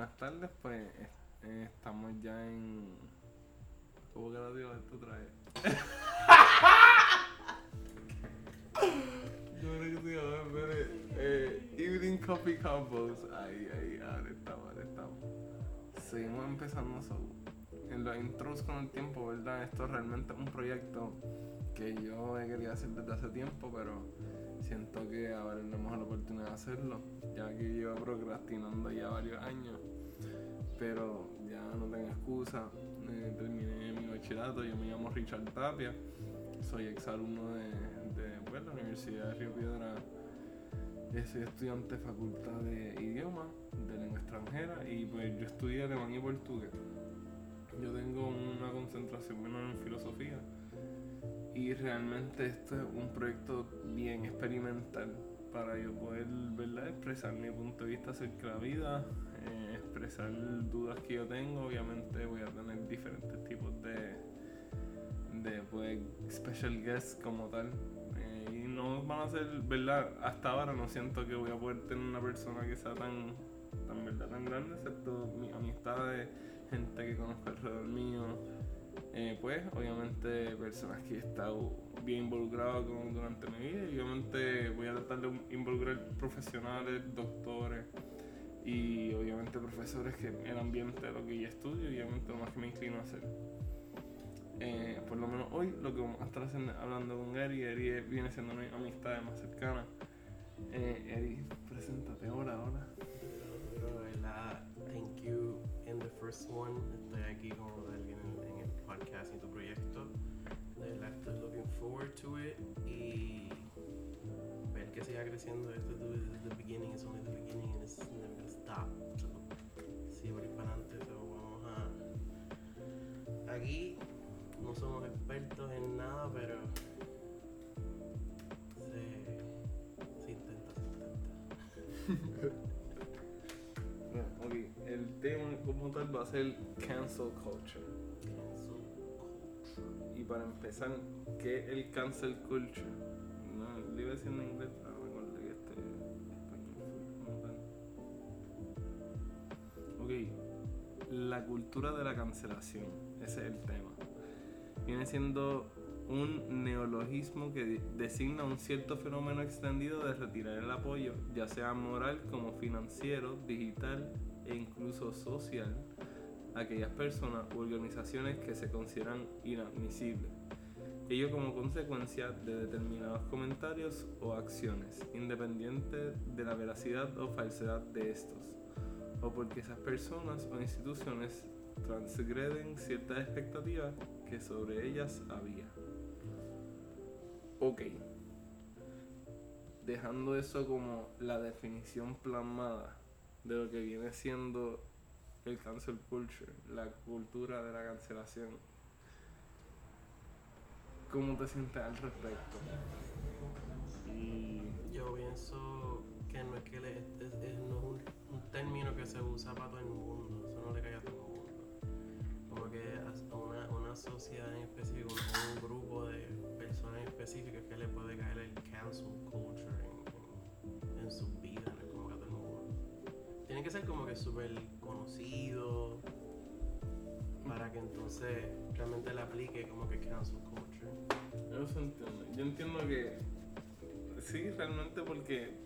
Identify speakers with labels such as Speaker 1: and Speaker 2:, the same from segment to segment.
Speaker 1: buenas tardes, pues eh, estamos ya en. ¿Cómo que lo digo esto otra vez? Yo creo que se llama, espere, eh, Evening Coffee Combos. Ahí, ahí, ahora estamos, ahora estamos. Seguimos empezando en los intros con el tiempo, ¿verdad? Esto es realmente un proyecto que yo he querido hacer desde hace tiempo, pero siento que ahora tenemos la oportunidad de hacerlo, ya que llevo procrastinando ya varios años, pero ya no tengo excusa. Eh, terminé mi bachillerato, yo me llamo Richard Tapia, soy exalumno de, de pues, la Universidad de Río Piedra. Soy estudiante de facultad de idioma, de lengua extranjera, y pues yo estudié alemán y portugués. Yo tengo una concentración menor en filosofía y realmente esto es un proyecto bien experimental para yo poder ¿verdad? expresar mi punto de vista acerca de la vida, eh, expresar dudas que yo tengo. Obviamente voy a tener diferentes tipos de, de pues, special guests como tal. Eh, y no van a ser, ¿verdad? Hasta ahora no siento que voy a poder tener una persona que sea tan, tan, ¿verdad? tan grande, excepto mis amistades, gente que conozco alrededor mío. Eh, pues obviamente personas que he estado bien involucrado con, durante mi vida y obviamente voy a tratar de involucrar profesionales, doctores y obviamente profesores que en el ambiente de lo que yo estudio y obviamente lo más que me inclino a hacer. Eh, por lo menos hoy lo que vamos a estar haciendo, hablando con Eri, Eri viene siendo mi amistad más cercana. Eh, Eri, preséntate ahora, ahora.
Speaker 2: ¿verdad? Thank you in the first one. Estoy aquí como de alguien en, en el podcast y tu proyecto. De verdad estoy looking forward to it y que siga creciendo esto desde the beginning. It's only the beginning and it's never gonna stop. So, ir para adelante. So, vamos a... Aquí no somos expertos en nada, pero se, se intenta, se intenta.
Speaker 1: No, ok, el tema como tal va a ser cancel culture.
Speaker 2: So,
Speaker 1: Y para empezar, ¿qué es el cancel culture? No, lo iba a decir en inglés, La cultura de la cancelación, ese es el tema. Viene siendo un neologismo que de- designa un cierto fenómeno extendido de retirar el apoyo, ya sea moral como financiero, digital e incluso social, a aquellas personas u organizaciones que se consideran inadmisibles. Ello como consecuencia de determinados comentarios o acciones, independiente de la veracidad o falsedad de estos, o porque esas personas o instituciones transgreden ciertas expectativas que sobre ellas había. Ok. Dejando eso como la definición plasmada de lo que viene siendo el cancel culture, la cultura de la cancelación. ¿Cómo te sientes al respecto?
Speaker 2: Yo pienso que no es que le- es, es- no término que se usa para todo el mundo, eso no le cae a todo el mundo. Como que a una, una sociedad en específico, un, un grupo de personas en específico es que le puede caer el cancel culture en, en, en sus vidas, no como que a todo el mundo. Tiene que ser como que súper conocido para que entonces realmente le aplique como que cancel culture.
Speaker 1: Eso entiendo. Yo entiendo que sí, realmente porque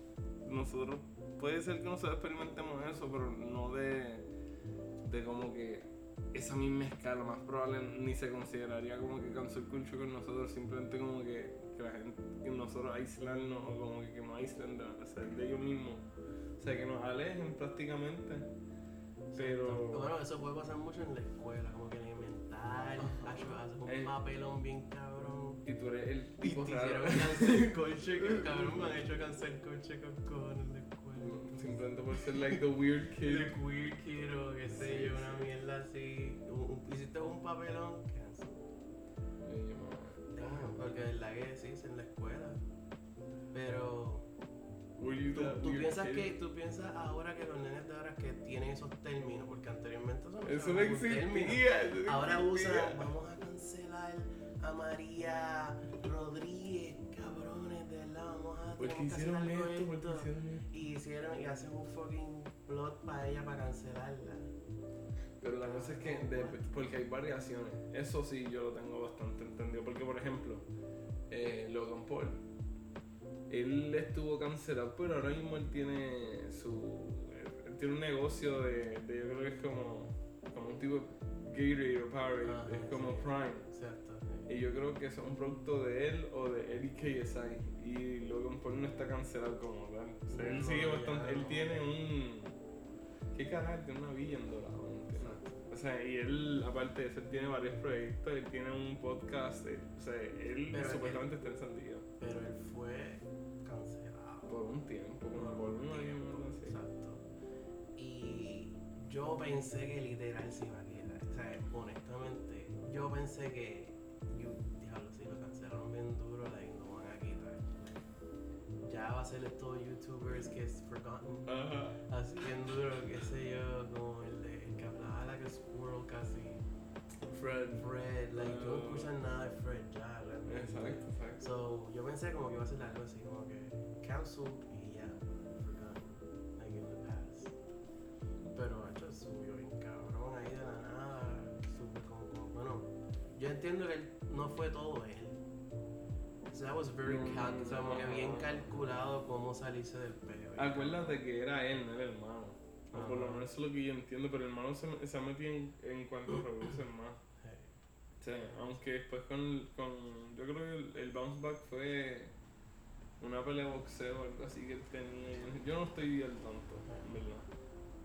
Speaker 1: nosotros, puede ser que nosotros experimentemos eso, pero no de, de como que esa misma escala, más probable ni se consideraría como que cancel culture con nosotros, simplemente como que, que la gente, que nosotros aislarnos o como que, que nos aíslen de, o sea, de ellos mismos, o sea, que nos alejen prácticamente. Pero
Speaker 2: Bueno, eso puede pasar mucho en la escuela, como que en haces un
Speaker 1: Eh.
Speaker 2: papelón bien cabrón.
Speaker 1: y tú eres el
Speaker 2: Y
Speaker 1: tipo
Speaker 2: te
Speaker 1: raro.
Speaker 2: hicieron cancel coche, que cabrón, me han hecho cancel coche con cojones.
Speaker 1: Simplemente por ser like the weird kid.
Speaker 2: El queer kid o qué sé yo, una mierda así. Hiciste un papelón, cancel. Damn, Porque es la que sí, es en la escuela. Pero tú, tú
Speaker 1: weird
Speaker 2: piensas
Speaker 1: kid?
Speaker 2: que tú piensas ahora que los nenes de ahora que tienen esos términos, porque anteriormente eso no
Speaker 1: Eso no existía.
Speaker 2: Ahora
Speaker 1: existía.
Speaker 2: usa, vamos a cancelar a María Rodríguez,
Speaker 1: Porque hicieron esto, porque
Speaker 2: esto.
Speaker 1: hicieron esto.
Speaker 2: Y hicieron y hacen un fucking plot para ella para cancelarla.
Speaker 1: Pero la cosa es que, de- porque hay variaciones, eso sí yo lo tengo bastante entendido. Porque, por ejemplo, eh, Logan Paul, él estuvo cancelado, pero ahora mismo él tiene su. Él tiene un negocio de, de- yo creo que es como, como un tipo Gatorade o Powerade, es como
Speaker 2: sí.
Speaker 1: Prime.
Speaker 2: Exacto.
Speaker 1: Y yo creo que eso es un producto de él o de Eddie KSI. Y Logan Paul no está cancelado como tal. O sea, él sigue bastante. Él tiene un. ¿Qué carajo? Tiene una villa en Dorado. O sea, y él, aparte de eso, él tiene varios proyectos. Él tiene un podcast. eh, o sea, él
Speaker 2: Pero
Speaker 1: supuestamente está encendido.
Speaker 2: Pero él fue cancelado.
Speaker 1: Por un tiempo, como por un año
Speaker 2: tiempo. Exacto. Y yo pensé que literal se iba a quedar. O sea, honestamente, yo pensé que. Bien duro, like, no van a quitar. Ya va a ser estos youtubers que es forgotten.
Speaker 1: Ajá.
Speaker 2: Así bien duro, qué sé yo, como el, de, el que hablaba like a squirrel casi.
Speaker 1: Fred.
Speaker 2: Fred, like, yo no
Speaker 1: Ah.
Speaker 2: escucho nada de Fred ya, realmente.
Speaker 1: Exacto, exacto.
Speaker 2: So, yo pensé como que iba a ser algo así, como que cancel y ya, forgotten, like in the past. Pero hecho subió bien cabrón ahí de la nada, subió como, como, bueno, yo entiendo que él- no fue todo él. That was very
Speaker 1: No,
Speaker 2: cal-
Speaker 1: no,
Speaker 2: o sea, como que bien calculado cómo salirse del peo.
Speaker 1: Acuérdate que era él, no el hermano. O por lo menos eso es lo que yo entiendo, pero el hermano se, se ha metido en, en cuanto más.
Speaker 2: Hey.
Speaker 1: Sí, aunque después con, con yo creo que el, el bounce back fue una pelea de boxeo o algo así que él tenía. Yo no estoy al tanto, en verdad.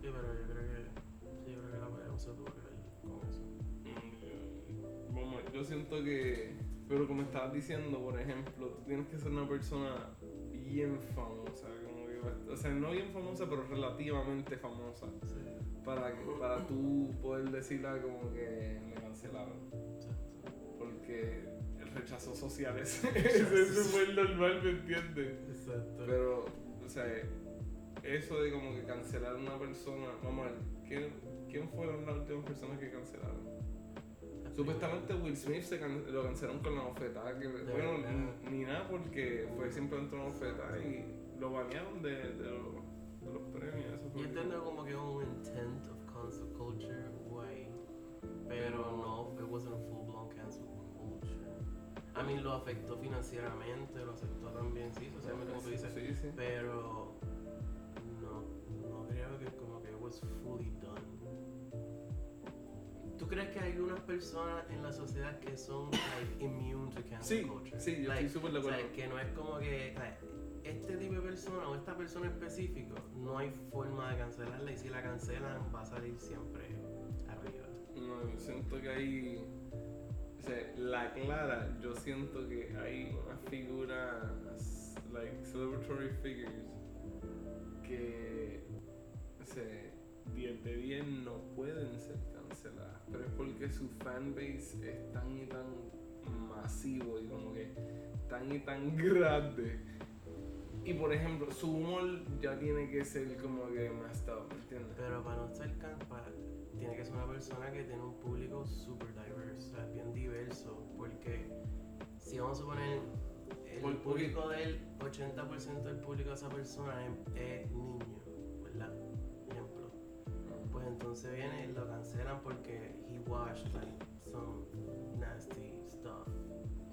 Speaker 2: Sí, pero yo creo que, sí, yo creo que la pelea se tuvo que ver con eso.
Speaker 1: Mm, Vamos, yo siento que, pero como estabas diciendo, por ejemplo, tú tienes que ser una persona bien famosa, como que, o sea, no bien famosa, pero relativamente famosa,
Speaker 2: Sí,
Speaker 1: para, que, para tú poder decirla como que me cancelaron. Porque el rechazo social es, es súper normal, ¿me entiendes?
Speaker 2: Exacto.
Speaker 1: Pero, o sea, eso de como que cancelar a una persona, vamos a ver, ¿quién, quién fueron las últimas personas que cancelaron? Supuestamente Will Smith se can- lo cancelaron con la bofetada, que bueno,
Speaker 2: verdad.
Speaker 1: ni nada porque fue simplemente una bofetada y lo banearon de, de, los, de los premios.
Speaker 2: Yo entiendo como que un intent of cancel culture way, pero no, it wasn't full blown cancel culture. A mí lo afectó financieramente, lo afectó también, sí, socialmente como tú dices,
Speaker 1: Sí, sí.
Speaker 2: pero no, no creo que como que it was fully done. ¿Tú crees que hay unas personas en la sociedad que son like, immune to cancel
Speaker 1: Sí,
Speaker 2: culture?
Speaker 1: sí, yo
Speaker 2: Like,
Speaker 1: estoy súper de
Speaker 2: o sea,
Speaker 1: acuerdo.
Speaker 2: que no es como que o este tipo de persona o esta persona específico no hay forma de cancelarla y si la cancelan va a salir siempre arriba.
Speaker 1: No, yo siento que hay. O sea, la clara, yo siento que hay unas figuras, like celebratory figures, que. O sea, 10 de 10 no pueden ser canceladas, pero es porque su fanbase es tan y tan masivo y como que tan y tan grande. Y por ejemplo, su humor ya tiene que ser como que más ¿me entiendes?
Speaker 2: Pero para no ser para- tiene que ser una persona que tiene un público super diverso, o sea, bien diverso, porque si vamos a suponer el público del 80% del público de esa persona es, es niño, entonces viene y lo cancelan porque he watched like some nasty stuff.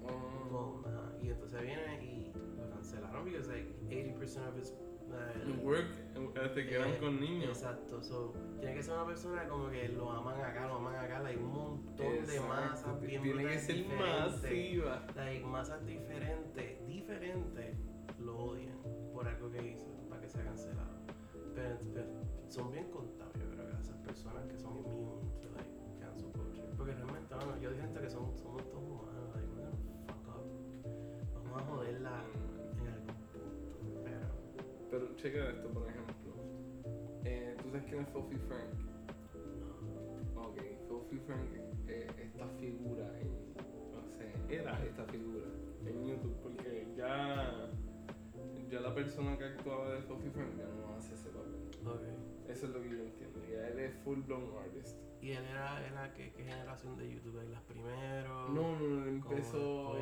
Speaker 1: Oh.
Speaker 2: Boom, ajá. Y entonces viene y lo cancelaron because like 80% of his uh,
Speaker 1: El work eh, te quedan
Speaker 2: eh,
Speaker 1: con niños.
Speaker 2: Exacto, so, tiene que ser una persona como que lo aman acá, lo aman acá, hay un montón de masas bien
Speaker 1: Tiene que ser masiva.
Speaker 2: Like, masas diferentes, diferentes, lo odian por algo que hizo, para que sea cancelado. Pero, pero son bien contados, personas que son immune to like cancel culture. Porque realmente, bueno, yo siento que son, somos todos humanos, like, we're gonna fuck up. Vamos a joderla en algún punto, pero.
Speaker 1: Pero checa esto, por ejemplo. Eh, ¿Tú sabes quién es Fofi Frank?
Speaker 2: No.
Speaker 1: Ok, Fofi Frank, eh, esta figura en. O sea, era esta figura en YouTube, porque ya. Ya la persona que actuaba de Fofi Frank ya no hace ese papel.
Speaker 2: Ok.
Speaker 1: Eso es lo que yo entiendo. Ya él es full blown artist.
Speaker 2: ¿Y él era, era qué, qué generación de YouTube? ¿Las primeros?
Speaker 1: No, no, no, él
Speaker 2: ¿Cómo
Speaker 1: empezó.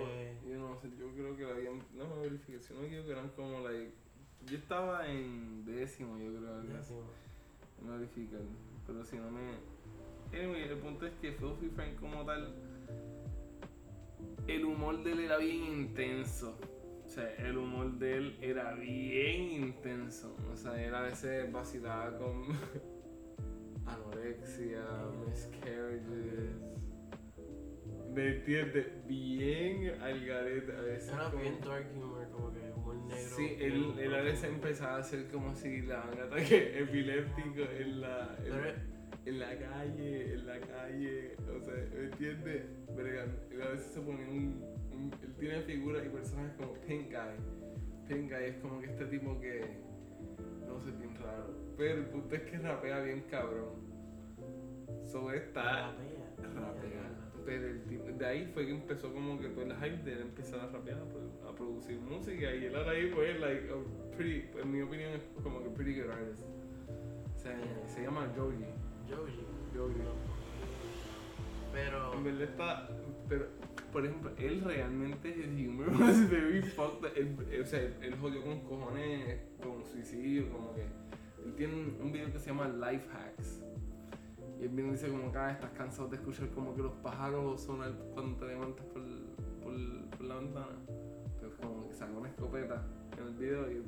Speaker 1: Yo no sé, yo creo que la habían. No me verifiqué, sino que eran como like. Yo estaba en décimo, yo creo.
Speaker 2: Décimo.
Speaker 1: No verificar. Pero si no me. Anyway, el punto es que Filthy Frank como tal. El humor de él era bien intenso. O sea, el humor de él era bien intenso. O sea, él a veces vacilaba con anorexia, miscarriages. ¿Me entiendes? Bien al garete a veces.
Speaker 2: Era
Speaker 1: como-
Speaker 2: bien dark humor, como que humor negro.
Speaker 1: Sí, él, él a veces empezaba a hacer como si le daban ataque epiléptico en la, en,
Speaker 2: Pero-
Speaker 1: en la calle, en la calle, o sea, ¿me entiendes? Verga, él a veces se ponía un, un- Él tiene figuras y personajes como Pink Guy. Pink Guy es como que este tipo que. No sé, bien raro. Pero el punto es que rapea bien cabrón. So está. De ahí fue que empezó como que todo el hype de él empezar a rapear, a, produ- a producir música y él ahora ahí fue like a pretty, en mi opinión es como que pretty good artist. O sea, se llama Joji.
Speaker 2: Joji.
Speaker 1: Joji.
Speaker 2: Pero.
Speaker 1: En verdad está, pero por ejemplo, él realmente his humor was very fucked. Él, él- o sea, él, jodió con cojones, con suicidio, como que él tiene un video que se llama Life Hacks. Y él viene y dice como que ah, estás cansado de escuchar como que los pájaros sonan cuando te levantas por, por, por la ventana. Pues como que saca una escopeta en el video y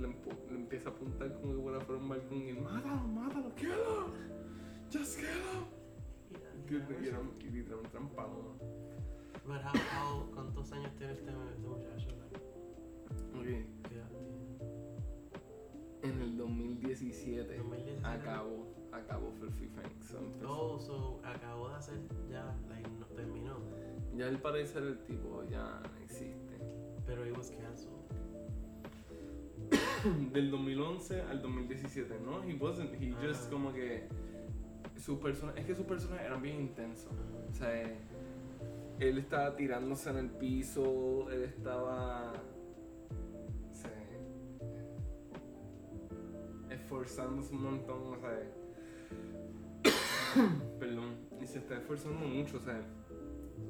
Speaker 1: le, empieza a apuntar como que fuera por un balcón y él, mátalo, mátalo, him, just him. ¿Entiendes? Y un
Speaker 2: how, how, ¿Cuántos años tiene este, este muchacho? Like,
Speaker 1: Ok,
Speaker 2: ¿Qué edad tiene?
Speaker 1: En el 2017
Speaker 2: 2017.
Speaker 1: acabó, acabó Filthy Frank. so.
Speaker 2: Oh, so acabó de hacer ya, like, no, terminó.
Speaker 1: Ya al parecer el tipo ya no existe.
Speaker 2: Pero he was canceled.
Speaker 1: Del 2011 al 2017, ¿no? He wasn't, he just
Speaker 2: Ah.
Speaker 1: como que sus personas, es que sus personajes eran bien intensos. O sea, él estaba tirándose en el piso, él estaba esforzándose un montón, o sea, perdón, y se está esforzando mucho, o sea,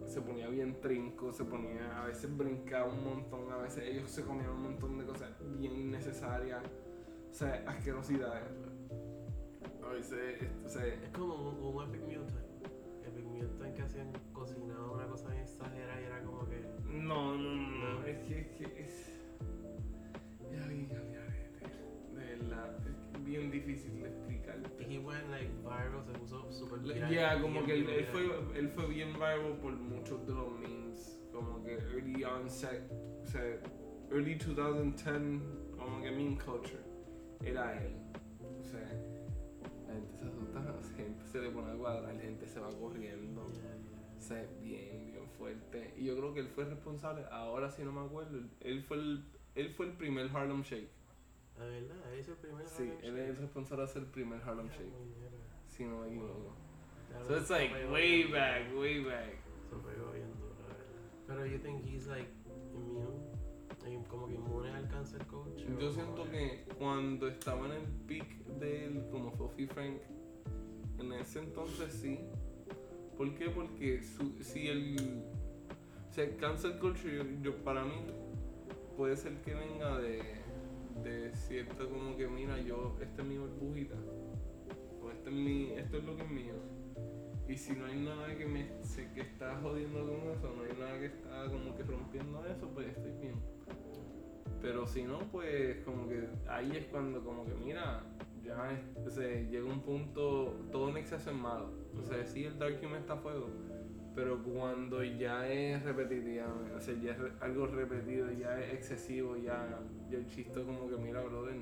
Speaker 1: se ponía bien trinco, se ponía, a veces brincaba un montón, a veces ellos se comían un montón de cosas bien innecesarias, o sea, asquerosidades. A veces, o sea,
Speaker 2: Es como un, un Epic Meal Time. Epic Meal Time que hacían cocinado una cosa bien exagerada y era como que.
Speaker 1: No, no, no, no, es que, es que es. Ya vi, ya vi, De verdad, bien difícil de explicar.
Speaker 2: He went like viral, se puso super
Speaker 1: Ya,
Speaker 2: viral.
Speaker 1: como
Speaker 2: bien,
Speaker 1: que él, él fue, él fue bien viral por muchos de los memes. Como que early onset, o sea, early 2010, como que meme culture. Era él. O sea, la gente se asusta, la gente se le pone a cuadrar, la gente se va corriendo.
Speaker 2: Yeah, yeah.
Speaker 1: O sea, bien, bien fuerte. Y yo creo que él fue responsable, ahora sí no me acuerdo, él fue el, él fue el primer Harlem Shake.
Speaker 2: La verdad, él hizo el primer
Speaker 1: Sí,
Speaker 2: Harlem
Speaker 1: él
Speaker 2: Shake.
Speaker 1: es el responsable de hacer el primer Harlem Shake, si no me equivoco.
Speaker 2: Ya
Speaker 1: So it's like way back, way back.
Speaker 2: Se pegó bien duro, la verdad. Pero you think he's like immune? Como que inmune al cáncer coach.
Speaker 1: Yo siento que cuando estaba en el peak de él, como Fofi Frank, en ese entonces sí. ¿Por qué? Porque su- si el. O sea, el cancel culture, yo, yo- para mí, puede ser que venga de, de cierto, como que, mira, yo, esta es mi burbujita. O este es mi, esto es lo que es mío. Y si no hay nada que me se- que está jodiendo con eso, no hay nada que está como que rompiendo eso, pues estoy bien. Pero si no, pues como que ahí es cuando como que mira, ya llega un punto, todo en exceso es malo. O sea, sí el dark humor está a fuego, pero cuando ya es repetitiva, o sea, ya es algo repetido, ya es excesivo, ya, ya el chiste como que mira, brother,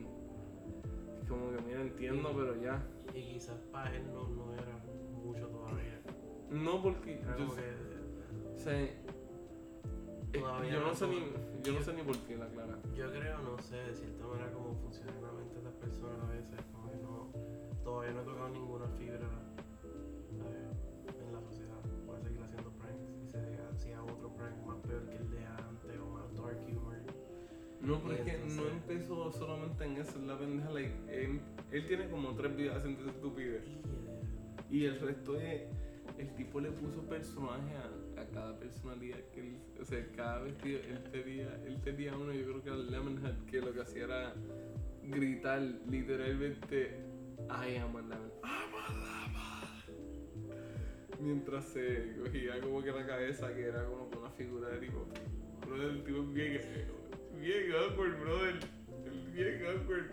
Speaker 1: como que mira, entiendo, pero ya.
Speaker 2: Y quizás para él no, no era mucho todavía.
Speaker 1: No porque
Speaker 2: Era
Speaker 1: yo,
Speaker 2: como que.
Speaker 1: o sea,
Speaker 2: Todavía
Speaker 1: yo no
Speaker 2: no
Speaker 1: sé ni, yo no sé ni por qué la clara.
Speaker 2: Yo creo, no sé, de cierta manera cómo funciona la mente de las personas a veces, como que no, todavía no he tocado ninguna fibra hacía otro prank más peor que el de antes o más dark humor.
Speaker 1: No, pero es que no empezó solamente en eso, es la pendeja, like, él, él tiene como tres videos haciendo estupidez.
Speaker 2: Y,
Speaker 1: Y el resto es, el tipo le puso personaje a, a cada personalidad que él, o sea, cada vestido, él tenía, él tenía uno, yo creo que era Lemonhead, que lo que hacía era gritar literalmente, I am a lemon, I'm a lemon. Mientras se cogía como que la cabeza, que era como que una figura de tipo, brother, el tipo es bien, bien awkward, brother, el bien awkward.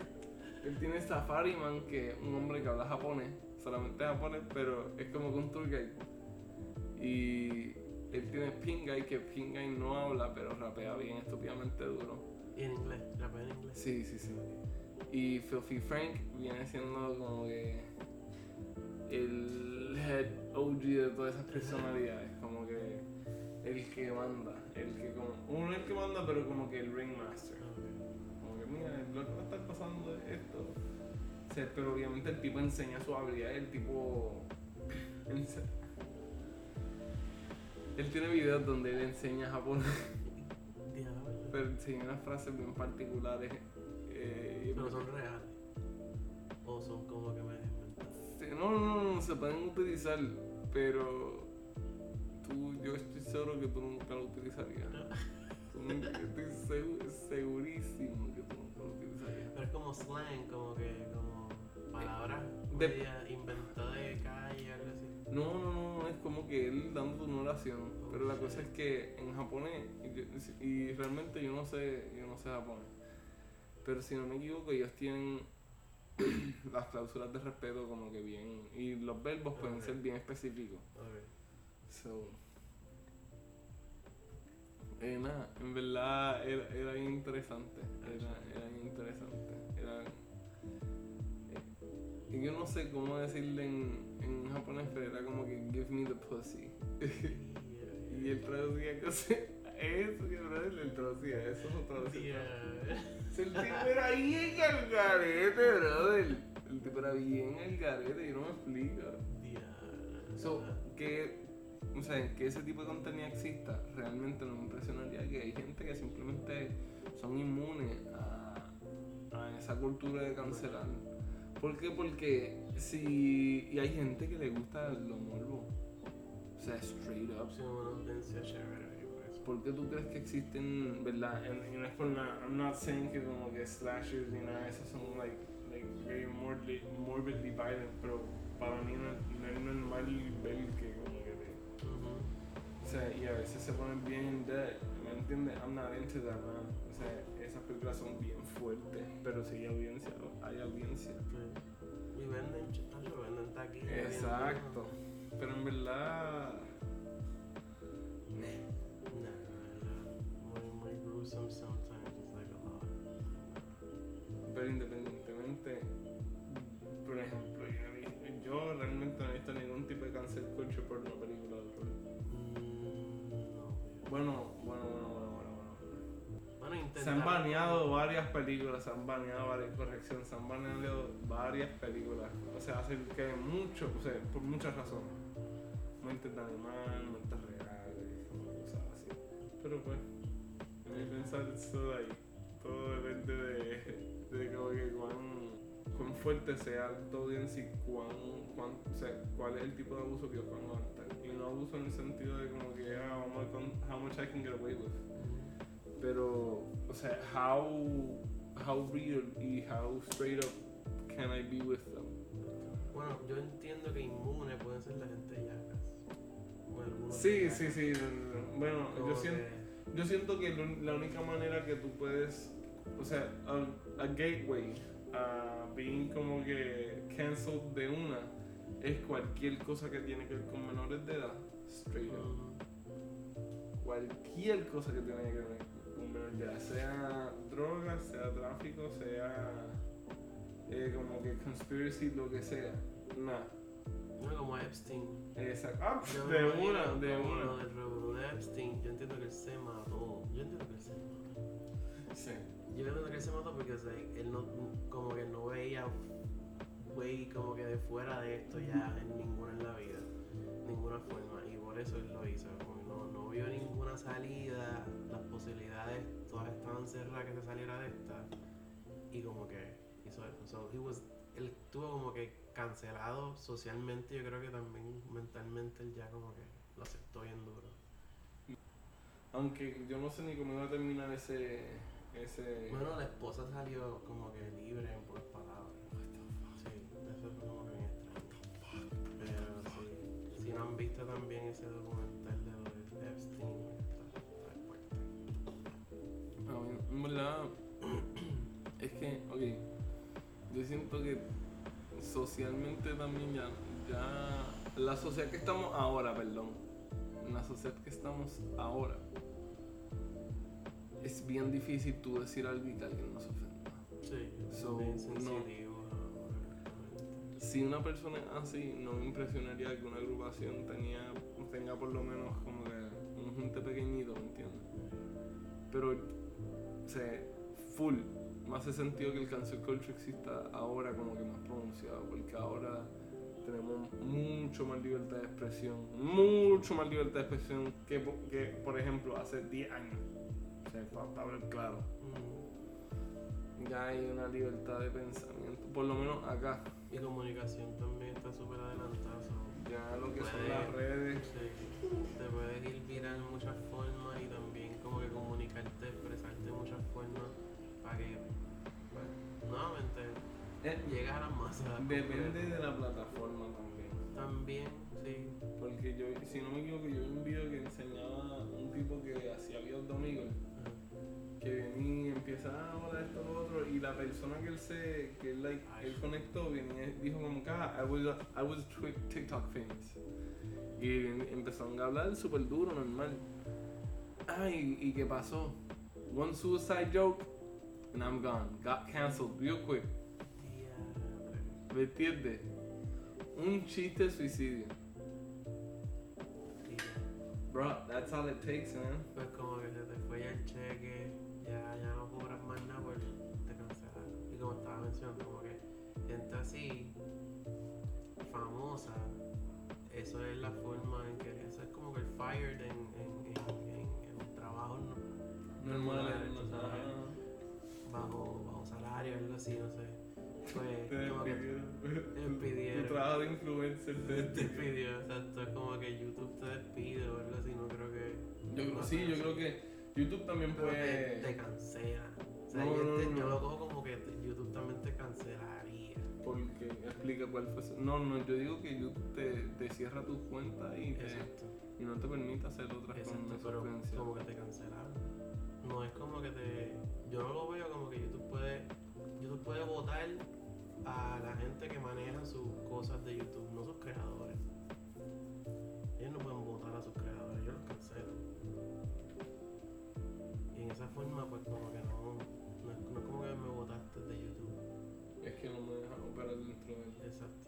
Speaker 1: Él tiene Safari Man, que es un hombre que habla japonés, solamente japonés, pero es como que un tour guide. Y él tiene Pink Guy, que Pink Guy no habla, pero rapea bien estúpidamente duro.
Speaker 2: Y en inglés, rapea en inglés.
Speaker 1: Sí, sí, sí. Y Filthy Frank viene siendo como que el head OG de todas esas personalidades, como que el que manda, el que como, uno es el que manda, pero como que el ringmaster. Como que mira, lo que va a estar pasando es esto. O sea, pero obviamente el tipo enseña su habilidad, el tipo él tiene videos donde él enseña japonés, pero enseña unas frases bien particulares. eh,
Speaker 2: Pero son reales. O son como que me
Speaker 1: No, no, no, se pueden utilizar, pero tú, yo estoy seguro que tú nunca lo utilizarías. Estoy segu- segurísimo que tú nunca lo utilizarías.
Speaker 2: Pero es como slang, como que, como palabras
Speaker 1: De-
Speaker 2: media inventadas de calle, algo así.
Speaker 1: No, no, no, es como que él dando una oración. Pero la cosa es que en japonés, y, y realmente yo no sé, yo no sé japonés. Pero si no me equivoco, ellos tienen las cláusulas de respeto como que bien. Y los verbos pueden ser bien específicos.
Speaker 2: Ok.
Speaker 1: So, eh, nada, en verdad era, era bien interesante. Era, era bien interesante. Era, eh, yo no sé cómo decirle en, en japonés, pero era como que give me the pussy. y él traducía cosas. Eso, que él traducía, eso no traducía. El tipo era bien al garete, brother. El tipo era bien al garete, yo no me explico. So, que, o sea, que ese tipo de contenido exista, realmente no me impresionaría que hay gente que simplemente son inmunes a, a esa cultura de cancelar. ¿Por qué? Porque si y hay gente que le gusta lo morbo. O sea, straight up.
Speaker 2: Sí, una audiencia chévere ahí, por eso.
Speaker 1: ¿Por qué tú crees que existen, verdad? En- Y no es por nada, I'm not saying que como que slashers ni nada de eso son like, like very morbidly, morbidly violent, pero para mí no, no es normal ver que como que te, o sea, y a veces se ponen bien dead, ¿me entiendes? I'm not into that, man. O sea, esas películas son bien fuertes, pero si hay audiencia, hay audiencia.
Speaker 2: Y venden, venden taquilla. bien
Speaker 1: Exacto. Pero en verdad,
Speaker 2: gruesome sometimes, it's like a lot.
Speaker 1: pero independientemente, por ejemplo, yo, realmente no he visto ningún tipo de cancel culture por una película de horror.
Speaker 2: Mm, no.
Speaker 1: Bueno, bueno, bueno, bueno, bueno, bueno.
Speaker 2: Bueno.
Speaker 1: Se han baneado varias películas, se han baneado varias correcciones, se han baneado varias películas. O sea, hace que mucho, o sea, por muchas razones. Muertes de animal, muertes reales, cosas así. Pero pues, pensar de ahí, todo depende de, de como que cuán, cuán fuerte sea tu audiencia y cuán, cuán, o sea, cuál es el tipo de abuso que van a aguantar. Y no abuso en el sentido de como que, ah, how much I can get away with pero o sea how how real y how straight up can I be with them
Speaker 2: Bueno, yo entiendo que inmune pueden ser la gente. O algunos
Speaker 1: sí sí sí bueno yo siento yo siento que la única manera que tú puedes o sea a, a gateway a being como que cancelled de una es cualquier cosa que tiene que ver con menores de edad straight up
Speaker 2: Ujú.
Speaker 1: cualquier cosa que tenga que ver con menores de edad, sea drogas, sea tráfico, sea eh, como que conspiracy, lo que sea. Nada.
Speaker 2: No, como Epstein.
Speaker 1: Exacto. Ah,
Speaker 2: Yo me
Speaker 1: de una, de
Speaker 2: como Lo
Speaker 1: una.
Speaker 2: del revolú de Epstein, yo entiendo que él se mató. Yo entiendo que él se mató.
Speaker 1: Sí.
Speaker 2: Yo entiendo que él se mató porque o sea, él no, como que no veía güey como que de fuera de esto ya en ninguna en la vida. Ninguna forma. Y por eso él lo hizo. Como no, no vio ninguna salida. Las posibilidades todas estaban cerradas que se saliera de esta. Y como que hizo eso. So, he was, él estuvo como que cancelado socialmente. Yo creo que también mentalmente él ya como que lo aceptó bien duro.
Speaker 1: Aunque yo no sé ni cómo iba a terminar ese. ese...
Speaker 2: Bueno, la esposa salió como que libre en pocas palabras. Sí, eso es como que bien extraño. Pero sí, si no han visto también ese documental de lo de Epstein, está, está fuerte.
Speaker 1: En verdad, es que, ok, yo siento que socialmente también ya, ya, la sociedad que estamos ahora, perdón, la sociedad que estamos ahora, es bien difícil tú decir algo y que alguien no se ofenda.
Speaker 2: Sí,
Speaker 1: So, no. Si una persona es así, no me impresionaría que una agrupación tenía, tenga por lo menos como que un gente pequeñito, ¿me entiendes? Pero, o sea, full, me hace sentido que el cancel culture exista ahora como que más pronunciado, porque ahora tenemos mucho más libertad de expresión, mucho más libertad de expresión que, que por ejemplo, hace 10 años. O sea, para hablar claro.
Speaker 2: Mm.
Speaker 1: Ya hay una libertad de pensamiento, por lo menos acá.
Speaker 2: Y comunicación también está súper adelantada.
Speaker 1: Ya lo que son las redes.
Speaker 2: sí, te puedes ir viral en muchas formas y también como que comunicarte, expresarte de muchas formas para que, pues, nuevamente,
Speaker 1: Eh,
Speaker 2: llegas a las masas.
Speaker 1: Depende de la plataforma también.
Speaker 2: También, sí.
Speaker 1: Porque yo, si no me equivoco, yo vi un video que enseñaba un tipo que hacía videos de amigos. Que venía y empieza, ah, hola, esto, lo otro. Y la persona que él se, que él, like, él conectó, venía, dijo como que, ah, I was, I was TikTok famous. Y empezaron a hablar súper duro, normal. Ah, y, y qué pasó? One suicide joke, and I'm gone. Got canceled real quick. ¿Me entiendes? Un chiste suicidio. Bro, that's all it takes, man.
Speaker 2: Pues como que se te fue ya el cheque, ya, ya no cobras más nada, pues te cancelaron. Y como estaba mencionando, como que gente así, famosa, eso es la forma en que, eso es como que el fired en, en, en, en, en trabajos no- Normales,
Speaker 1: no sabes.
Speaker 2: Bajo, bajo salario, algo así, no sé. Pues
Speaker 1: Te
Speaker 2: como que
Speaker 1: despidieron.
Speaker 2: despidieron.
Speaker 1: Tu trabajo de influencer te
Speaker 2: te despidió, exacto, es como que YouTube te despide o algo así, no creo que...
Speaker 1: Yo creo, sí, yo creo que YouTube también
Speaker 2: Pero te, te
Speaker 1: puede.
Speaker 2: cancela. O sea,
Speaker 1: No,
Speaker 2: yo,
Speaker 1: no,
Speaker 2: te-
Speaker 1: no,
Speaker 2: yo lo cojo como que te- YouTube también te cancelaría.
Speaker 1: Porque explica cuál fue. No, no, yo digo que YouTube te, te cierra tus cuentas y, te- y no te permite hacer otras
Speaker 2: Exacto,
Speaker 1: con
Speaker 2: pero como que te cancelaron. No es como que te. Yo no lo veo como que YouTube puede. YouTube puede votar a la gente que maneja sus cosas de YouTube, no sus creadores. Ellos no pueden votar a sus creadores, ellos los cancelan. Y en esa forma, pues como que no. No es, no es como que me votaste de YouTube.
Speaker 1: Es que no me dejan operar dentro de él.
Speaker 2: Exacto.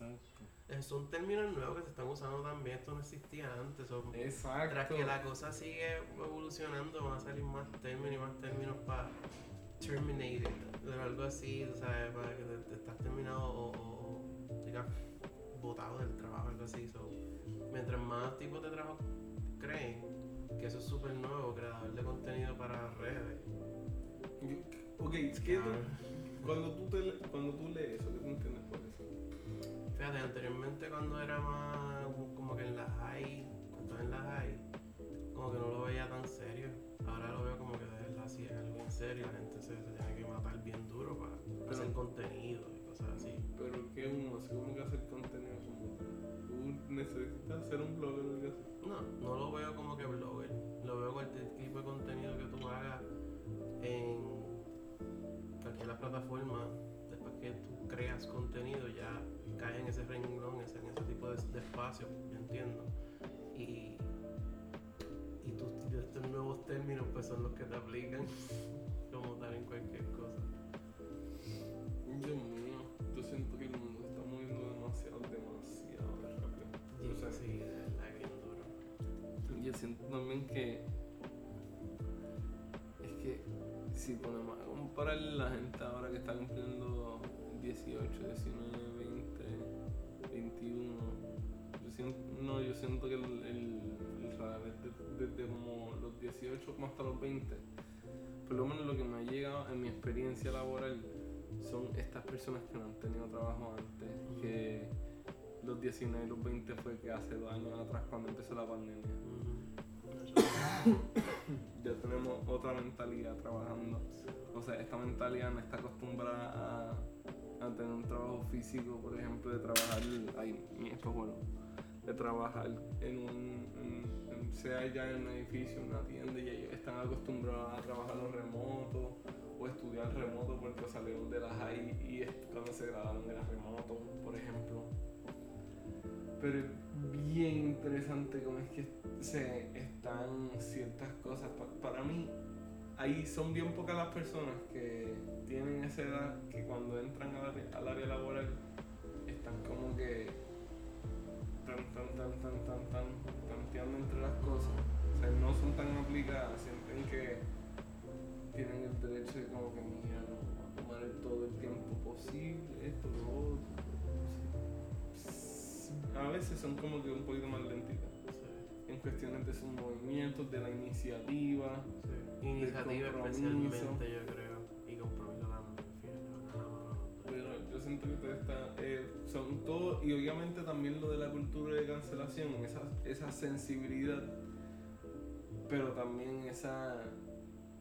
Speaker 1: Exacto.
Speaker 2: Eh, Son términos nuevos que se están usando también, esto no existía antes. son-
Speaker 1: Exacto.
Speaker 2: tras que la cosa sigue evolucionando, van a salir más términos y más términos para terminated, o algo así, o sea, para que te, te estás terminado o, o, o digas botado del trabajo, algo así. So, mientras más tipos de trabajo creen, que eso es súper nuevo, creador de contenido para redes.
Speaker 1: Ok, es que cuando, tú te, cuando tú lees eso, ¿qué tú entiendes?
Speaker 2: Fíjate, anteriormente cuando era más como que en la high, cuando en la high, como que no lo veía tan serio. Ahora lo veo como que de verdad sí es algo en serio, la gente se, se tiene que matar bien duro para hacer contenido y cosas así.
Speaker 1: Pero que uno hace como que hacer contenido como tú necesitas ser un blogger o algo así.
Speaker 2: No, no lo veo como que blogger, lo veo cualquier tipo de contenido que tú hagas en cualquier plataforma, después que tú creas contenido ya cae en ese renglón, ese- en ese tipo de, de espacio, yo entiendo. Y, y tus, estos nuevos términos pues son los que te aplican como tal en cualquier cosa.
Speaker 1: Dios mío, yo siento que el mundo está moviendo demasiado, demasiado rápido.
Speaker 2: Y
Speaker 1: O sea,
Speaker 2: sí, de verdad que bien duro.
Speaker 1: Yo siento también que es que si ponemos a comparar la gente ahora que está cumpliendo 18, 19, 20, 21, yo siento, no, yo siento que el, el, el radar es de- desde como los 18 como hasta los 20, por lo menos lo que me ha llegado en mi experiencia laboral, son estas personas que no han tenido trabajo antes, que los 19 y los 20 fue que hace dos años atrás cuando empezó la pandemia. ya tenemos otra mentalidad trabajando. O sea, esta mentalidad no está acostumbrada a, a tener un trabajo físico, por ejemplo, de trabajar, ay, mi bueno, de trabajar en un, en- sea ya en un edificio, una tienda, y ellos están acostumbrados a trabajar en remoto o estudiar remoto porque salieron de las high y cuando se graduaron de las remoto, por ejemplo. Pero es bien interesante cómo es que se están ciertas cosas. Pa- para mí, ahí son bien pocas las personas que tienen esa edad que cuando entran al área, al área laboral están como que tan, tan, tan, tan, tan, tan, tanteando entre las cosas. O sea, no son tan aplicadas, sienten que tienen el derecho de como que mira, no, a tomar todo el tiempo posible, esto, lo otro. A veces son como que un poquito más lentitas en cuestiones de sus movimientos, de la iniciativa.
Speaker 2: sí. Iniciativa especialmente, yo creo. Y compromiso también.
Speaker 1: Pero yo siento que todo está, eh, son todo, y obviamente también lo de la cultura de cancelación, esa, esa sensibilidad, pero también esa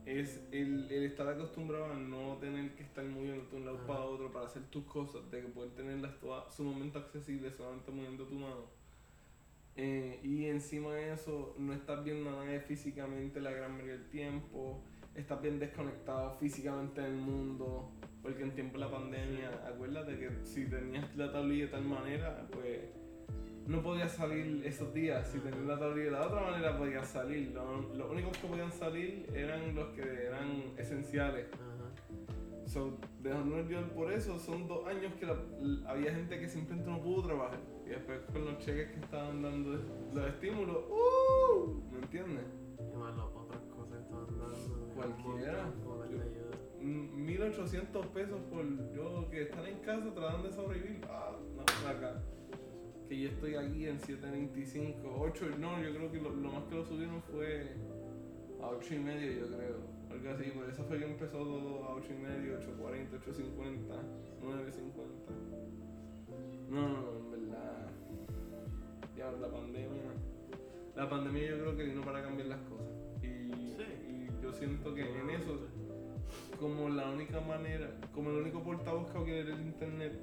Speaker 1: es el, el estar acostumbrado a no tener que estar moviendo de un lado
Speaker 2: Ajá.
Speaker 1: para otro para hacer tus cosas, de que poder tenerlas todas su momento accesible solamente moviendo tu mano. Eh, y encima de eso, no estás viendo a nadie físicamente la gran mayoría del tiempo, estás bien desconectado físicamente del mundo, porque en tiempo de la pandemia, acuérdate que si tenías la tablilla de tal manera, pues no podías salir esos días. Si tenías la tablilla de la otra manera, podías salir. Lo- Los únicos que podían salir eran los que eran esenciales. So, dejándonos llevar por eso, son dos años que la- había gente que simplemente no pudo trabajar. Y después con los cheques que estaban dando los estímulos, ¡uh! ¿Me entiendes?
Speaker 2: Y más las otras cosas estaban dando.
Speaker 1: Cualquiera.
Speaker 2: De ayuda.
Speaker 1: Mm, 1800 pesos por yo que estar en casa tratando de sobrevivir. Ah, no, acá. Que yo estoy aquí en 725, 8, no, yo creo que lo, lo más que lo subieron fue a 8 y medio, yo creo. Algo así, por eso fue que empezó todo a 8 y medio, 8.40, 8.50, 9.50. No, no, no, en verdad. Ya la pandemia. La pandemia yo creo que vino para cambiar las cosas. Y,
Speaker 2: Sí.
Speaker 1: y yo siento que en eso como la única manera, como el único portavoz que era el internet.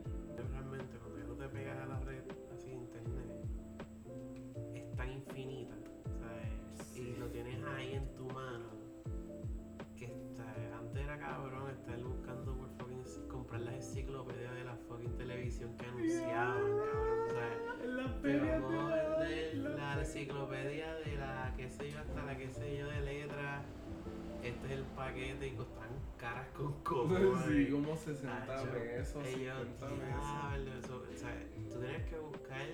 Speaker 2: Las enciclopedias de la fucking televisión que anunciaban cabrón ¿sabes?
Speaker 1: En las
Speaker 2: pero no
Speaker 1: de
Speaker 2: la enciclopedia de la qué sé yo hasta la qué sé yo de letras este es el paquete y costan caras con cojones
Speaker 1: Sí, como 60
Speaker 2: Tacho,
Speaker 1: pesos,
Speaker 2: ellos,
Speaker 1: 50 pesos.
Speaker 2: diablo, eso, o sea, tú tienes que buscar,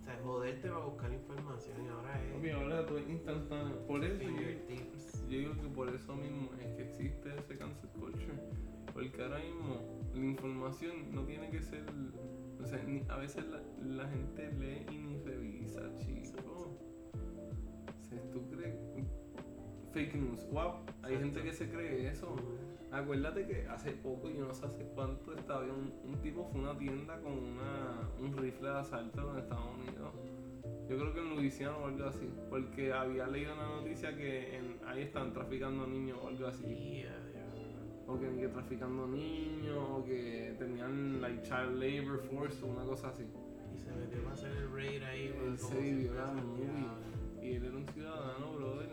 Speaker 2: o sea, joderte para buscar información y ahora es
Speaker 1: Papi, ahora todo es instantáneo. Por eso yo, yo digo que por eso mismo es que existe ese cancel culture. Porque ahora mismo la información no tiene que ser. O sea, ni- a veces la, la gente lee y ni revisa, chico. O sea, tú crees. Fake news, wow. Hay
Speaker 2: Exacto.
Speaker 1: gente que se cree eso. Acuérdate que hace poco, yo no sé hace cuánto, estaba un, un tipo fue a una tienda con una, un rifle de asalto en Estados Unidos. Yo creo que en Louisiana o algo así. Porque había leído una noticia que en- ahí están traficando niños o algo así. O que, que traficando niños, o que tenían like child labor force o una cosa así.
Speaker 2: Y se metió para hacer el raid ahí.
Speaker 1: Él se vivió la movie. Y él era un ciudadano, brother.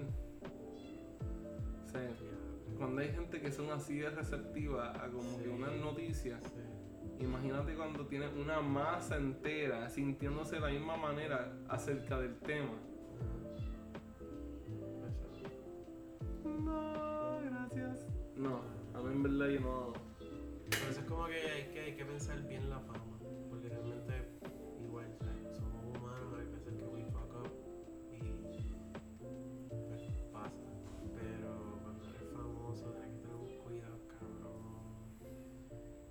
Speaker 1: O sea,
Speaker 2: Diablo.
Speaker 1: cuando hay gente que son así de receptiva a como que unas noticias.
Speaker 2: Sí.
Speaker 1: Imagínate cuando tienes una masa entera sintiéndose de la misma manera acerca del tema. No, gracias. No, en verdad yo no.
Speaker 2: Por eso es como que hay que, hay que pensar bien la fama. Porque realmente, igual, ¿sabes? somos humanos, hay veces que we fuck up y pues pasa. Pero cuando eres famoso, tienes que tener un cuidado, cabrón.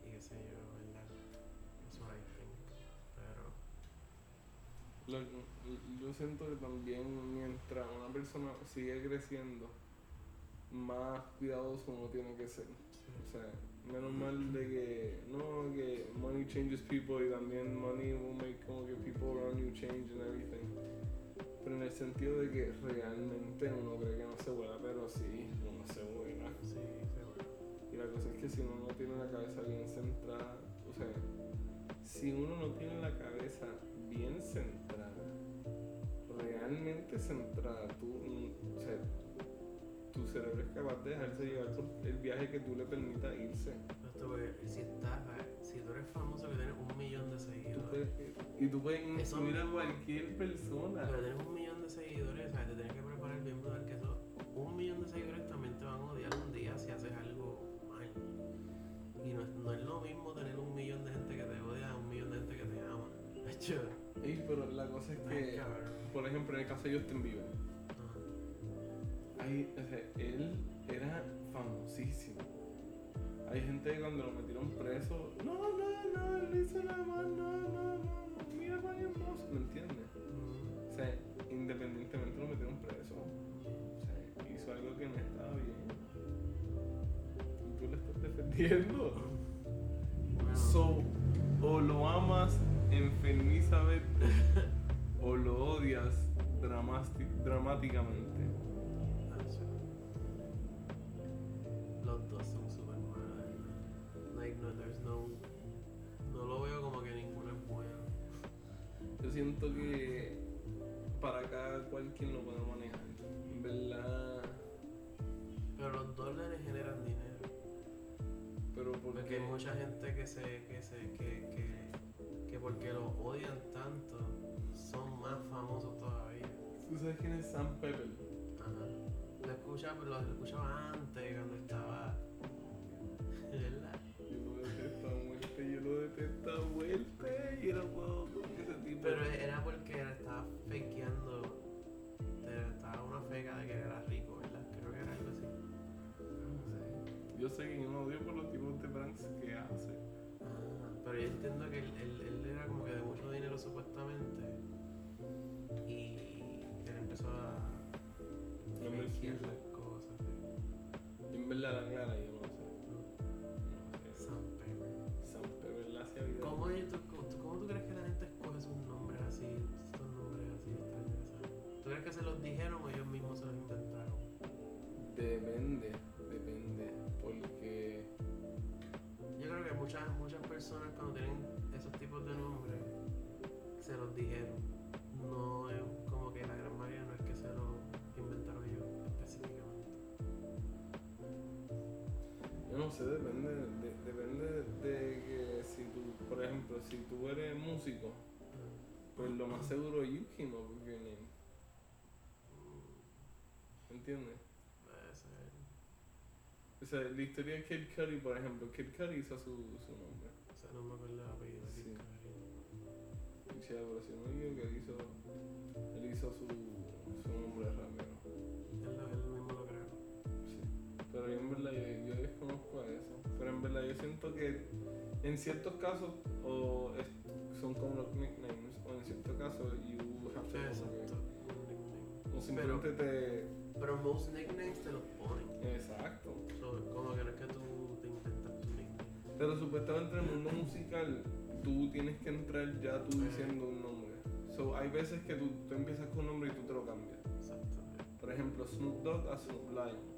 Speaker 2: Y qué sé yo, ¿verdad? That's what I think. Pero,
Speaker 1: Lo- yo siento que también mientras una persona sigue creciendo, más cuidadoso uno tiene que ser. O sea, Menos mal de que, no, que money changes people y también money will make como que people around you change and everything. Pero en el sentido de que realmente uno cree que no se vuela, pero sí, uno se vuela.
Speaker 2: Sí, seguro.
Speaker 1: Y la cosa es que si uno no tiene la cabeza bien centrada, o sea, si uno no tiene la cabeza bien centrada, realmente centrada, tú, o sea, cerebro es capaz de dejarse llevar por el viaje que tú le permitas irse.
Speaker 2: Porque si estás, eh, si tú eres famoso que tienes un millón de seguidores,
Speaker 1: y tú puedes
Speaker 2: Eso
Speaker 1: influir a cualquier persona.
Speaker 2: pero tienes un millón de seguidores, ¿sabes? Te tienes que preparar bien brutal que eso, un millón de seguidores también te van a odiar un día si haces algo mal. Y no es, no es lo mismo tener un millón de gente que te odia a un millón de gente que te ama. Hecho,
Speaker 1: pero la cosa es que, por ejemplo, en el caso de Justin Bieber. Hay, o sea, él era famosísimo. Hay gente que cuando lo metieron preso, no, no, no, él hizo nada mal, no, no, no, mira cuán hermoso, ¿me entiendes? O sea, independientemente lo metieron preso, o sea, hizo algo que no estaba bien. Y tú lo estás defendiendo. So, o lo amas enfermizamente o lo odias dramáticamente.
Speaker 2: Los dos son super malos. Like, no, there's no. No lo veo como que ninguno es bueno.
Speaker 1: Yo siento que para cada cual quien lo pueda manejar. En verdad.
Speaker 2: Pero los le generan dinero.
Speaker 1: Pero
Speaker 2: Porque
Speaker 1: porque.
Speaker 2: hay mucha gente que se, que se, que, que, que porque los odian tanto, son más famosos todavía.
Speaker 1: ¿Tú sabes quién es Sam Pepper?
Speaker 2: Escuchaba, lo, lo escuchaba antes, cuando estaba. ¿Verdad?
Speaker 1: Yo lo detesto a muerte, yo lo detesto a muerte. No puedo con ese tipo.
Speaker 2: Pero era porque estaba fakeando. Estaba una feca de que era rico, ¿verdad? Creo que era algo así.
Speaker 1: No sé. Yo sé que yo no odio por los tipos de pranks que hace.
Speaker 2: Ah, pero yo entiendo que él, él, él era como que de mucho dinero supuestamente. Y él empezó a
Speaker 1: No me en verdad la clara, yo no sé. No sé.
Speaker 2: Sam Pepper.
Speaker 1: Sam Pepper la hacía vida.
Speaker 2: ¿Cómo, es- tú, cómo, tú- cómo tú crees que la gente escoge sus nombres así, estos nombres así extraños? ¿Tú crees que se los dijeron o ellos mismos se los inventaron?
Speaker 1: Depende, depende. Porque.
Speaker 2: Yo creo que muchas, muchas personas cuando tienen esos tipos de nombres se los dijeron. No
Speaker 1: sé, depende, de- depende de que si tú, por ejemplo, si tú eres músico, pues lo más seguro came up with your name. ¿Entiendes? O sea, la historia de Kid Cudi, por ejemplo, Kid Cudi hizo su, su nombre.
Speaker 2: O sea, no me acuerdo el apellido de Kid
Speaker 1: Sí.
Speaker 2: Cudi.
Speaker 1: Y se pero si no digo que él hizo, él hizo su, su nombre rapero.
Speaker 2: Él, él mismo lo creó.
Speaker 1: Sí. Pero yo en verdad yo, yo a eso. Pero en verdad yo siento que en ciertos casos o es- son como los nicknames o en ciertos casos you have to
Speaker 2: Exacto.
Speaker 1: o simplemente te
Speaker 2: Pero most nicknames te los ponen.
Speaker 1: exacto.
Speaker 2: So, como que no es que tú te inventas tu nickname.
Speaker 1: Pero supuestamente en el mundo musical tú tienes que entrar ya tú
Speaker 2: Eh.
Speaker 1: diciendo un nombre. So hay veces que tú, tú empiezas con un nombre y tú te lo cambias.
Speaker 2: Exacto.
Speaker 1: Por ejemplo, Snoop Dogg a Snoop Lion.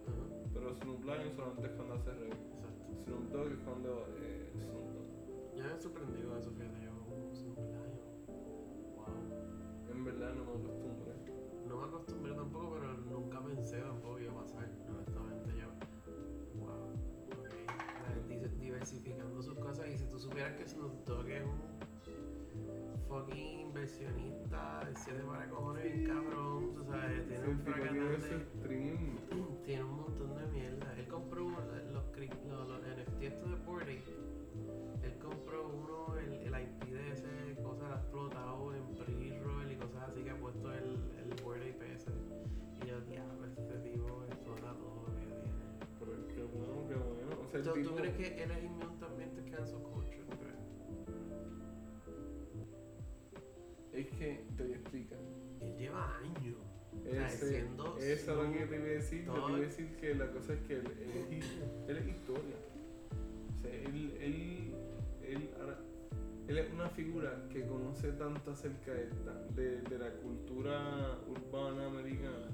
Speaker 1: Pero Snoop Lion solamente es cuando hace reggae.
Speaker 2: Exacto.
Speaker 1: Snoop Dogg es cuando eh, Snoop Dogg.
Speaker 2: Yo me he sorprendido de eso, fíjate, yo Snoop Lion. Wow.
Speaker 1: En verdad no me acostumbré.
Speaker 2: No me acostumbré tampoco, pero nunca pensé tampoco que iba a pasar. Honestamente, yo. Wow. Ok. Diversificando sus cosas. Y si tú supieras que Snoop Dogg es un fucking inversionista de 7 para cojones, bien cabrón. Tú sabes, tiene
Speaker 1: Sí,
Speaker 2: un
Speaker 1: tipo tiene
Speaker 2: un montón de mierda. Él compró los, los, los, los NFT estos de Bored. Él compró uno, el, el IP de ese cosa, lo ha explotado en pre-roll y cosas así que ha puesto el, el Bored ese. Y yo, diablo, este tipo explota todo lo que tiene.
Speaker 1: Pero qué bueno, qué bueno. O sea,
Speaker 2: ¿Tú,
Speaker 1: tipo,
Speaker 2: tú crees que él es inmune Él lleva años.
Speaker 1: Ese, eso es lo que te iba a decir. Yo te iba a decir que la cosa es que él, él es, hi- él es historia. O sea, él, él, él, él es una figura que conoce tanto acerca de, de, de la cultura urbana americana,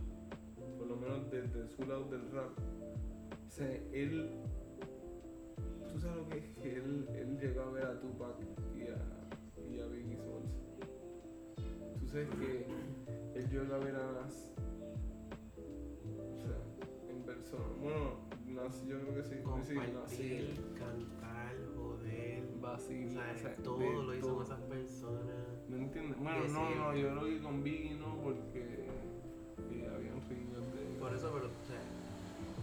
Speaker 1: por lo menos desde su lado del rap. O sea, él, tú sabes lo que es que él, él llegó a ver a Tupac y a, y a Biggie Sabes que él llegó a ver a Nas. O sea, en persona. Bueno, Nas yo creo que sí. sí, Nas, sí.
Speaker 2: Cantar, joder.
Speaker 1: Vacío,
Speaker 2: O sea, todo
Speaker 1: de
Speaker 2: lo hizo
Speaker 1: todo.
Speaker 2: con esas personas.
Speaker 1: ¿Me entiendes? Bueno, no, no, yo creo que con Biggie no, porque habían rindos de.
Speaker 2: Por eso, pero, o sea,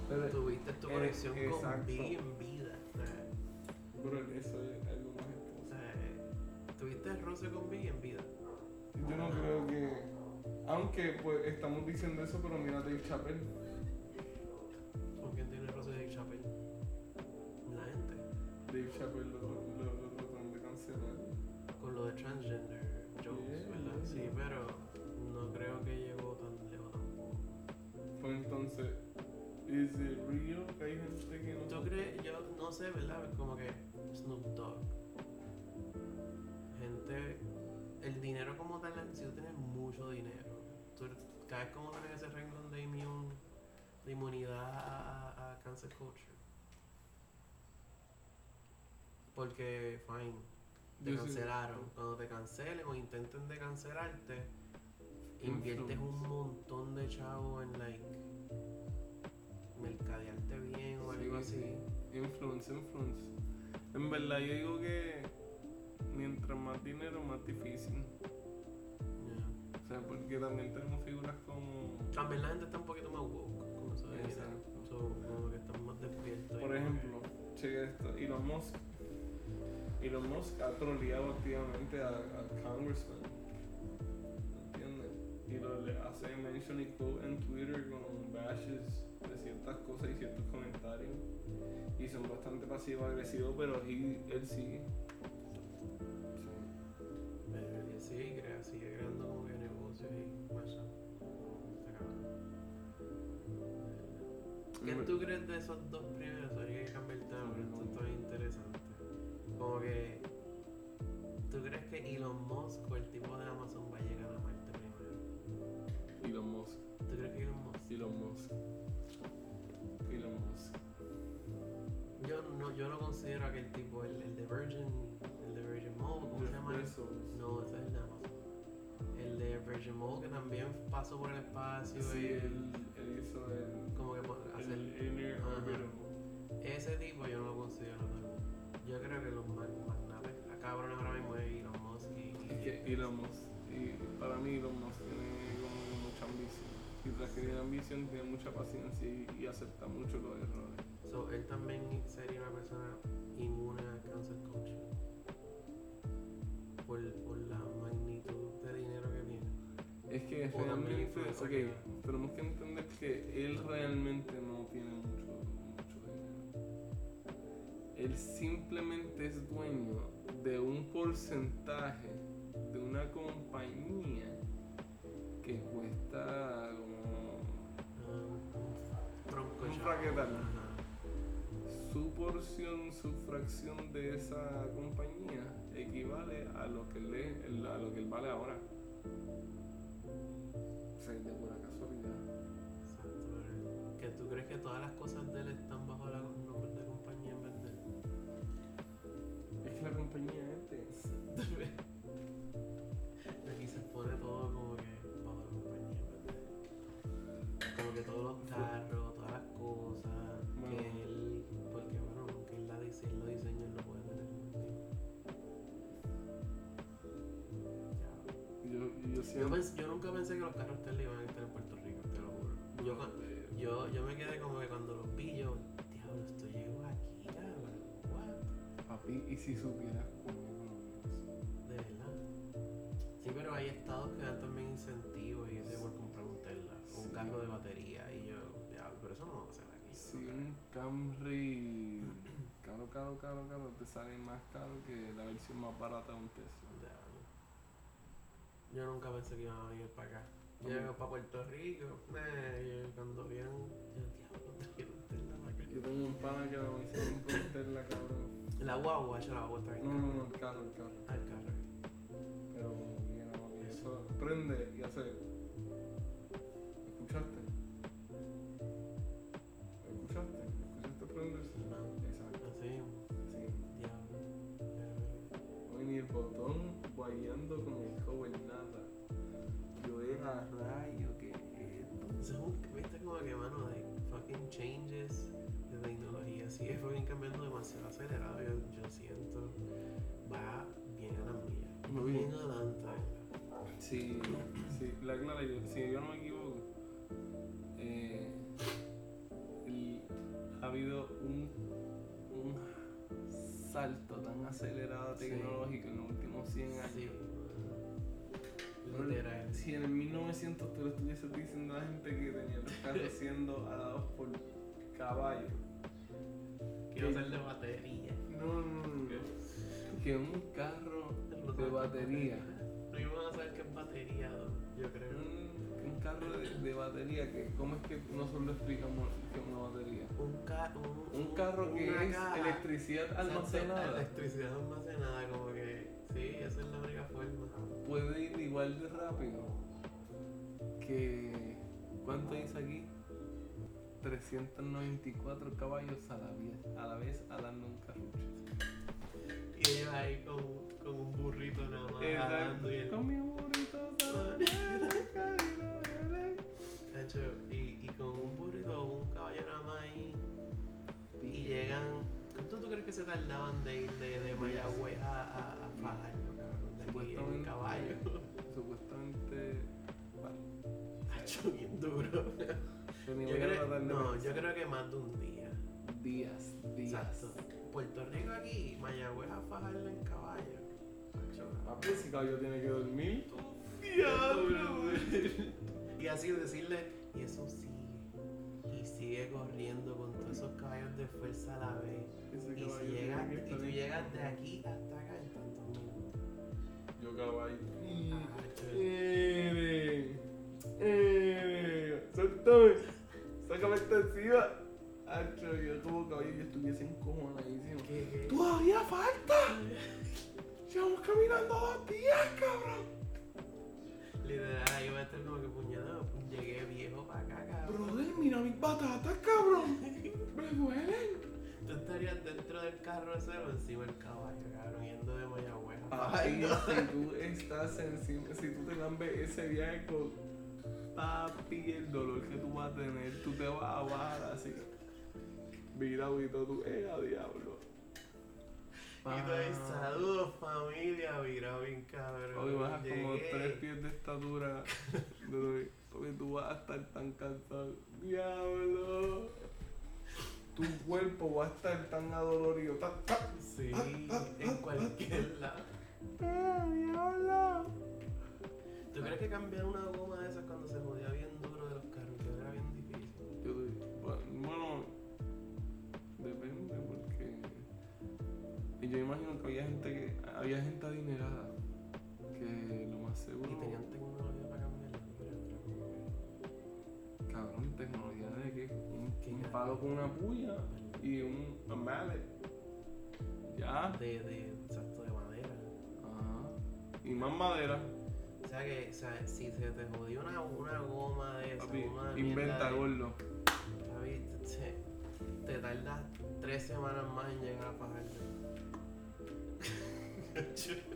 Speaker 1: Pero,
Speaker 2: tuviste tu
Speaker 1: eh,
Speaker 2: conexión con. Biggie en vida. O sea,
Speaker 1: bro, eso es algo más
Speaker 2: o sea, tuviste el roce con Biggie en vida.
Speaker 1: Yo no creo que. Aunque, pues, estamos diciendo eso, pero mira Dave Chappelle.
Speaker 2: ¿Con quién tiene el roce de Chappelle? La gente.
Speaker 1: Dave Chappelle lo, lo, lo tratan de cancelar.
Speaker 2: Con lo de transgender jokes,
Speaker 1: Yeah,
Speaker 2: ¿verdad? Sí, pero no creo que llegó tan lejos tampoco.
Speaker 1: Pues entonces, ¿is it real que hay gente que no
Speaker 2: ¿Tú crees? Yo no sé, ¿verdad? Como que Snoop Dogg. Gente. El dinero como tal, si tú tienes mucho dinero, tú caes como tener ese renglón de, immune, de inmunidad a, a, a cancer culture. Porque, fine, te
Speaker 1: Yo sí-
Speaker 2: cancelaron. Cuando te cancelen o intenten de cancelarte, inviertes un montón de chavo en, like, mercadearte bien o algo
Speaker 1: Sí,
Speaker 2: así.
Speaker 1: sí. Influence, influence. En verdad, yo digo que mientras más dinero, más difícil.
Speaker 2: Yeah.
Speaker 1: O sea, porque también tenemos figuras como.
Speaker 2: También la gente está un poquito más woke.
Speaker 1: Exacto.
Speaker 2: So, como que están más despiertos. y
Speaker 1: Por ejemplo, cheque esto: Elon Musk. Elon Musk ha troleado activamente a, a Congressman. ¿Entiendes? Y lo le hace mention y quote en Twitter con bashes de ciertas cosas y ciertos comentarios. Y son bastante pasivo-agresivos, pero he- él sigue. Sí.
Speaker 2: Sí, crea, sigue creando como que negocios y cosas. ¿Qué tú crees de esos dos primeros? Hay que cambiar el tema, pero esto está bien interesante. Como que. ¿Tú crees que Elon Musk o el tipo de Amazon va a llegar a Marte primero?
Speaker 1: Elon Musk.
Speaker 2: ¿Tú crees que Elon Musk?
Speaker 1: Elon Musk. Elon Musk.
Speaker 2: Yo no, yo no considero aquel tipo, el, el de Virgin, Mode, ¿cómo se llama?
Speaker 1: Bezos.
Speaker 2: No, ese es el de Amazon. El de Virgin Mode que también pasó por el espacio
Speaker 1: Sí,
Speaker 2: y
Speaker 1: él, él hizo el,
Speaker 2: como que hacer
Speaker 1: el Inner. Orbital.
Speaker 2: ese tipo yo no lo considero tal. Yo creo que los mag- magnates, a cabrones ahora mismo es Elon Musk y, y-
Speaker 1: Es que Elon Musk, y para mí Elon Musk tiene como mucha ambición. Y tras que tiene ambición, tiene mucha paciencia y, y acepta mucho los errores.
Speaker 2: so, él también sería una persona inmune al cancer culture. Por, por la magnitud de dinero que tiene.
Speaker 1: Es que
Speaker 2: O
Speaker 1: realmente, ok,
Speaker 2: que-
Speaker 1: tenemos que entender que él realmente no tiene mucho, mucho dinero. Él simplemente es dueño de un porcentaje de una compañía que cuesta como Un fraquetal. Su porción, su fracción de esa compañía equivale a lo que él, es- a lo que él vale ahora. O sea, de pura casualidad.
Speaker 2: Exacto, que tú crees que todas las cosas de él están bajo la nombre de compañía en vez de él.
Speaker 1: Es que la compañía es de
Speaker 2: Aquí se pone todo como que bajo la compañía en vez de él. Como que todos los carros,
Speaker 1: Yo, yo
Speaker 2: Yo, pens- yo nunca pensé que los carros Tesla iban a estar en Puerto Rico, te lo juro. Yo, cuan- yo, yo me quedé como que cuando los vi, yo, diablo, esto llegó aquí, cabrón. What?
Speaker 1: Papi, y si supieras cómo
Speaker 2: De verdad. Sí, pero hay estados que dan también incentivos y ese por comprar un Tesla, o un
Speaker 1: Sí.
Speaker 2: carro de batería, y yo, diablo, pero eso no va a hacer aquí.
Speaker 1: Si un Camry caro, caro, caro, caro, te sale más caro que la versión más barata de un Tesla.
Speaker 2: Yo nunca pensé que iban a venir para acá.
Speaker 1: ¿Cómo?
Speaker 2: Llego para Puerto Rico, eh, y cuando vieron, yo, diablo, para acá.
Speaker 1: Yo tengo un pana que lo hicieron con un Tesla, cabrón.
Speaker 2: La guagua, yo la guagua está bien.
Speaker 1: No, no, no, el carro, el carro.
Speaker 2: Al carro.
Speaker 1: Pero como que no, que eso prende y hace. Guayando con el cover, nada. Yo era rayo, que
Speaker 2: viste como que, mano, de fucking changes de tecnología sigue fucking cambiando demasiado acelerado. Yo, yo siento, va bien a la mía.
Speaker 1: Muy bien.
Speaker 2: Bien adelante.
Speaker 1: Sí, sí, la clara, yo, si yo no me equivoco, eh, el- ha habido salto tan acelerado
Speaker 2: Sí.
Speaker 1: tecnológico en los últimos 100 años.
Speaker 2: Sí.
Speaker 1: Bueno,
Speaker 2: Literal.
Speaker 1: Si en el 1900 tú le estuvieses diciendo a la gente que tenía los carros siendo alados por caballos.
Speaker 2: Quiero ser de batería.
Speaker 1: No, no, no. Que un carro de batería.
Speaker 2: No íbamos a saber qué es batería, yo creo.
Speaker 1: Un carro de, de batería, que ¿cómo es que nosotros lo explicamos que es una batería?
Speaker 2: Un, ca un,
Speaker 1: Un carro que es
Speaker 2: caja.
Speaker 1: electricidad almacenada.
Speaker 2: Electricidad almacenada, como que. Sí, esa es la única forma.
Speaker 1: Puede ir igual de rápido que. ¿Cuánto dice aquí? 394 caballos a la vez, a la vez alando un carrucho.
Speaker 2: Y ellos ahí con, con un burrito nada más.
Speaker 1: Con mi burrito
Speaker 2: Y, y con un burrito o un caballo nada más ahí. Y llegan. ¿Cuánto tú crees que se tardaban de ir de, de Mayagüez a, a, a Fajardo, cabrón? De aquí en caballo.
Speaker 1: Supuestamente.
Speaker 2: Tacho, bien duro.
Speaker 1: Yo
Speaker 2: creo, no, yo creo que más de un día.
Speaker 1: Días, días.
Speaker 2: Exacto. Puerto Rico aquí, Mayagüez a Fajardo en caballo.
Speaker 1: Papi, ese caballo tiene que dormir.
Speaker 2: Y así decirle, y eso sigue. Y sigue corriendo con todos esos caballos de fuerza a la vez.
Speaker 1: Ese
Speaker 2: Y, si llegas, y tú llegas de aquí hasta acá en tantos minutos.
Speaker 1: Yo caballo.
Speaker 2: Tacho,
Speaker 1: ¡Eh! ¡Eh! ¡Suéltame! ¡Sácame esta encima! Acho, yo como caballo yo estuviese encojonadísimo.
Speaker 2: ¿Qué?
Speaker 1: ¡Todavía falta! ¡Llevamos caminando dos días, cabrón!
Speaker 2: Literal, ahí va a estar como que puñado. Llegué viejo para acá, cabrón.
Speaker 1: Brother, mira mis batatas, cabrón. Me duelen.
Speaker 2: Tú estarías dentro del carro ese o encima del caballo, cabrón, yendo de Mayagüez a
Speaker 1: Papi,
Speaker 2: Fajardo.
Speaker 1: si tú estás encima, si tú te lambes ese viaje con papi, el dolor que tú vas a tener, tú te vas a bajar así. Mira, Vito, tú, eh, a diablo.
Speaker 2: Tú ahí, saludos familia, mira bien cabrón.
Speaker 1: Hoy bajas como tres pies de estatura. Porque tú vas a estar tan cansado. Diablo. Tu cuerpo va a estar tan adolorido. Ta, ta.
Speaker 2: Sí, en cualquier lado.
Speaker 1: Ah, diablo.
Speaker 2: ¿Tú crees que cambiar una goma de esas cuando se jodía bien duro de los carros que era bien difícil?
Speaker 1: Yo doy- bueno, depende porque y yo imagino que había gente que había gente adinerada un,
Speaker 2: ¿Qué
Speaker 1: un
Speaker 2: carajo?
Speaker 1: palo con una puya y un mallet ya
Speaker 2: De, de, exacto, de madera.
Speaker 1: Ajá. y más madera
Speaker 2: O sea que, o sea, si se te jodió una, una goma de esa,
Speaker 1: papi
Speaker 2: una
Speaker 1: inventa gordo
Speaker 2: Papi, te, te tardas tres semanas más en llegar a Fajardo.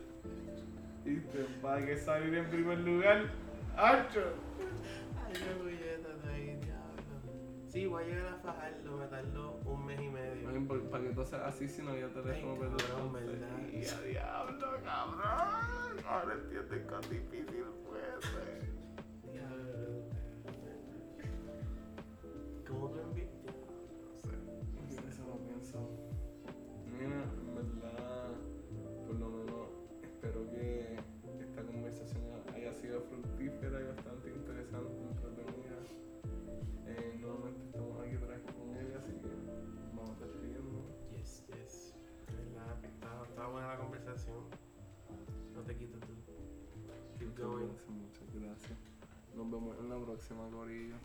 Speaker 1: y te va a salir en primer lugar ¡Acho!
Speaker 2: Sí, voy a llegar a Fajardo, me tardo un mes y medio.
Speaker 1: Ay, por- Para que tú seas así si no había teléfono
Speaker 2: Ay,
Speaker 1: pero
Speaker 2: cabrón,
Speaker 1: entonces,
Speaker 2: ¿verdad?
Speaker 1: Y a diablo, cabrón. Ahora entiendes cuán difícil fue.
Speaker 2: ¿Cómo tú envías? No sé.
Speaker 1: No sé, eso lo pienso. Mira, en verdad, por lo menos espero que esta conversación haya sido fructífera y bastante interesante, vez con ella, así que vamos despidiendo.
Speaker 2: Yes, yes. ¿Verdad? Está, está buena la conversación. No te quites tú. Keep
Speaker 1: Muchas
Speaker 2: going.
Speaker 1: gracias, muchas gracias. Nos vemos en la próxima, Corillo.